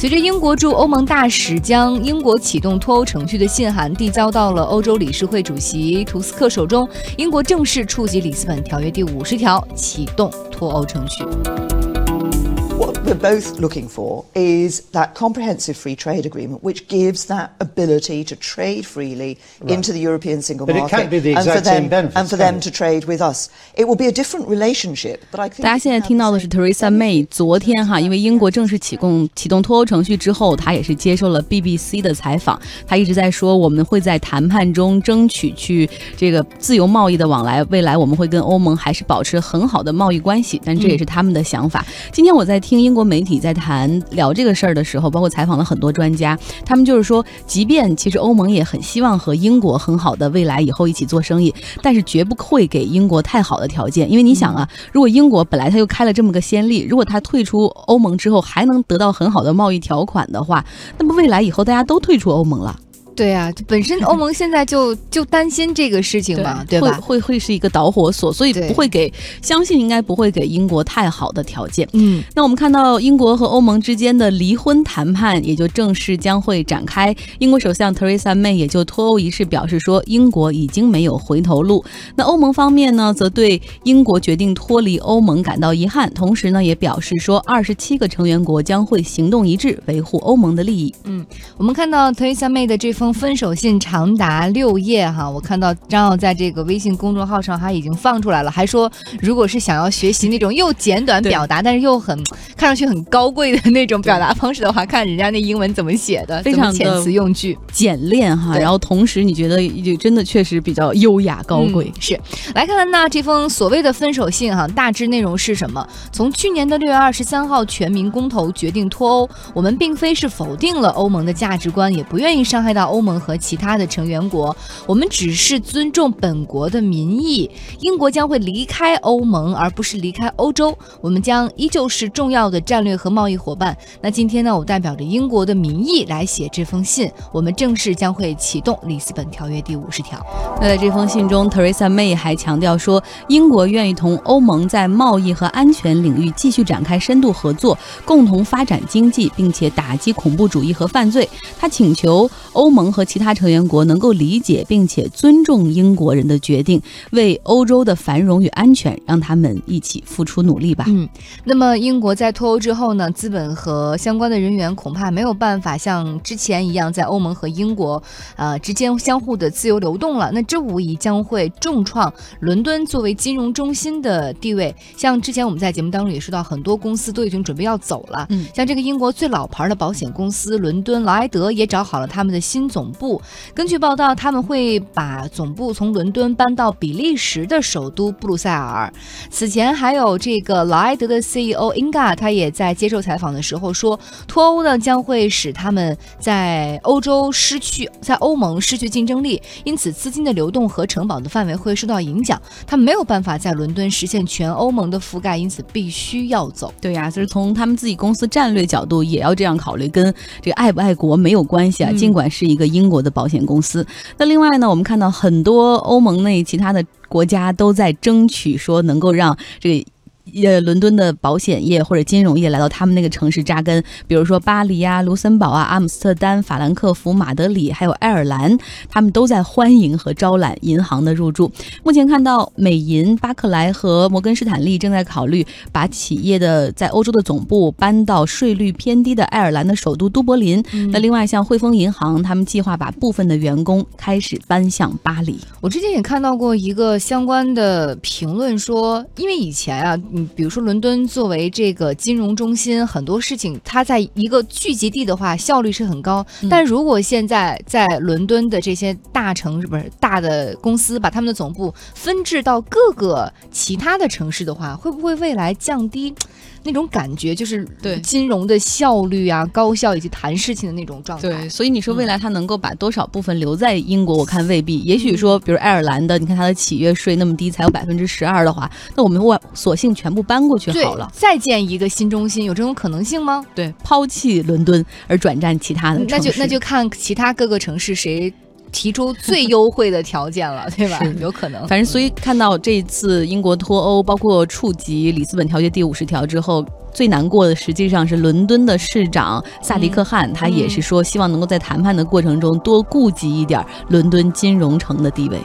随着英国驻欧盟大使将英国启动脱欧程序的信函递交到了欧洲理事会主席图斯克手中，英国正式触及里斯本条约第五十条，启动脱欧程序。What we're both looking for is that comprehensive free trade agreement, which gives that ability to trade freely right. into the European single but market, it can't be the exact and for them, same benefits, and for them to trade with us. It will be a different relationship, but I think 大家现在听到的是 Theresa May 昨天哈，因为英国正式启动启动脱欧程序之后，她也是接受了 BBC 的采访，她一直在说我们会在谈判中争取去这个自由贸易的往来，未来我们会跟欧盟还是保持很好的贸易关系，但这也是他们的想法。今天我在听英国媒体在谈聊这个事儿的时候，包括采访了很多专家，他们就是说，即便其实欧盟也很希望和英国很好的未来以后一起做生意，但是绝不会给英国太好的条件，因为你想啊，如果英国本来他又开了这么个先例，如果他退出欧盟之后还能得到很好的贸易条款的话，那么未来以后大家都退出欧盟了。对啊，本身欧盟 现在就就担心这个事情嘛，对吧？会会会是一个导火索，所以不会给，相信应该不会给英国太好的条件。嗯，那我们看到英国和欧盟之间的离婚谈判也就正式将会展开。英国首相 Theresa May 也就脱欧仪式表示说，英国已经没有回头路。那欧盟方面呢，则对英国决定脱离欧盟感到遗憾，同时呢，也表示说，二十七个成员国将会行动一致，维护欧盟的利益。嗯，我们看到 Theresa May 的这封。分手信长达六页哈，我看到张奥在这个微信公众号上他已经放出来了，还说如果是想要学习那种又简短表达，但是又很看上去很高贵的那种表达方式的话，看人家那英文怎么写的，非常遣词用句简练哈，然后同时你觉得就真的确实比较优雅高贵。是，来看看那这封所谓的分手信哈，大致内容是什么？从去年的六月二十三号全民公投决定脱欧，我们并非是否定了欧盟的价值观，也不愿意伤害到欧。盟和其他的成员国，我们只是尊重本国的民意。英国将会离开欧盟，而不是离开欧洲。我们将依旧是重要的战略和贸易伙伴。那今天呢，我代表着英国的民意来写这封信。我们正式将会启动里斯本条约第五十条。那在这封信中，Teresa May 还强调说，英国愿意同欧盟在贸易和安全领域继续展开深度合作，共同发展经济，并且打击恐怖主义和犯罪。他请求欧盟。盟和其他成员国能够理解并且尊重英国人的决定，为欧洲的繁荣与安全，让他们一起付出努力吧。嗯，那么英国在脱欧之后呢？资本和相关的人员恐怕没有办法像之前一样在欧盟和英国呃之间相互的自由流动了。那这无疑将会重创伦敦作为金融中心的地位。像之前我们在节目当中也说到，很多公司都已经准备要走了。嗯，像这个英国最老牌的保险公司伦敦劳埃德也找好了他们的新总。部根据报道，他们会把总部从伦敦搬到比利时的首都布鲁塞尔。此前还有这个劳埃德的 CEO Inga，他也在接受采访的时候说，脱欧呢将会使他们在欧洲失去，在欧盟失去竞争力，因此资金的流动和城堡的范围会受到影响。他们没有办法在伦敦实现全欧盟的覆盖，因此必须要走。对呀，就是从他们自己公司战略角度也要这样考虑，跟这个爱不爱国没有关系啊。尽管是一个。个英国的保险公司。那另外呢，我们看到很多欧盟内其他的国家都在争取说，能够让这个。呃，伦敦的保险业或者金融业来到他们那个城市扎根，比如说巴黎啊、卢森堡啊、阿姆斯特丹、法兰克福、马德里，还有爱尔兰，他们都在欢迎和招揽银行的入驻。目前看到美银、巴克莱和摩根士坦利正在考虑把企业的在欧洲的总部搬到税率偏低的爱尔兰的首都都柏林。那另外像汇丰银行，他们计划把部分的员工开始搬向巴黎。我之前也看到过一个相关的评论说，因为以前啊。比如说，伦敦作为这个金融中心，很多事情它在一个聚集地的话，效率是很高。但如果现在在伦敦的这些大城市，不是大的公司，把他们的总部分置到各个其他的城市的话，会不会未来降低？那种感觉就是对金融的效率啊、高效以及谈事情的那种状态。对，所以你说未来它能够把多少部分留在英国？我看未必。也许说，比如爱尔兰的，你看它的企业税那么低，才有百分之十二的话，那我们我索性全部搬过去好了。再建一个新中心，有这种可能性吗？对，抛弃伦敦而转战其他的。那就那就看其他各个城市谁。提出最优惠的条件了，对吧？有可能。反正，所以看到这次英国脱欧，包括触及里斯本条约第五十条之后，最难过的实际上是伦敦的市长萨迪克汗，他也是说希望能够在谈判的过程中多顾及一点伦敦金融城的地位。